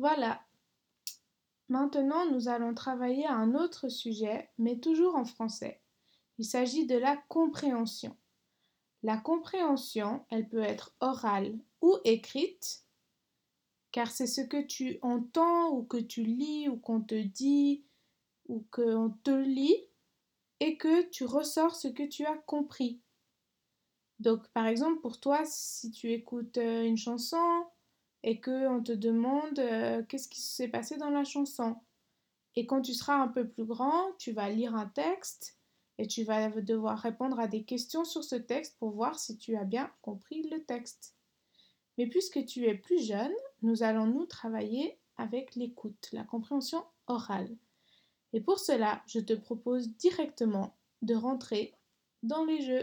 Voilà. Maintenant, nous allons travailler un autre sujet, mais toujours en français. Il s'agit de la compréhension. La compréhension, elle peut être orale ou écrite, car c'est ce que tu entends ou que tu lis ou qu'on te dit ou qu'on te lit et que tu ressors ce que tu as compris. Donc, par exemple, pour toi, si tu écoutes euh, une chanson et qu'on te demande euh, qu'est-ce qui s'est passé dans la chanson, et quand tu seras un peu plus grand, tu vas lire un texte et tu vas devoir répondre à des questions sur ce texte pour voir si tu as bien compris le texte. Mais puisque tu es plus jeune, nous allons nous travailler avec l'écoute, la compréhension orale. Et pour cela, je te propose directement de rentrer dans les jeux.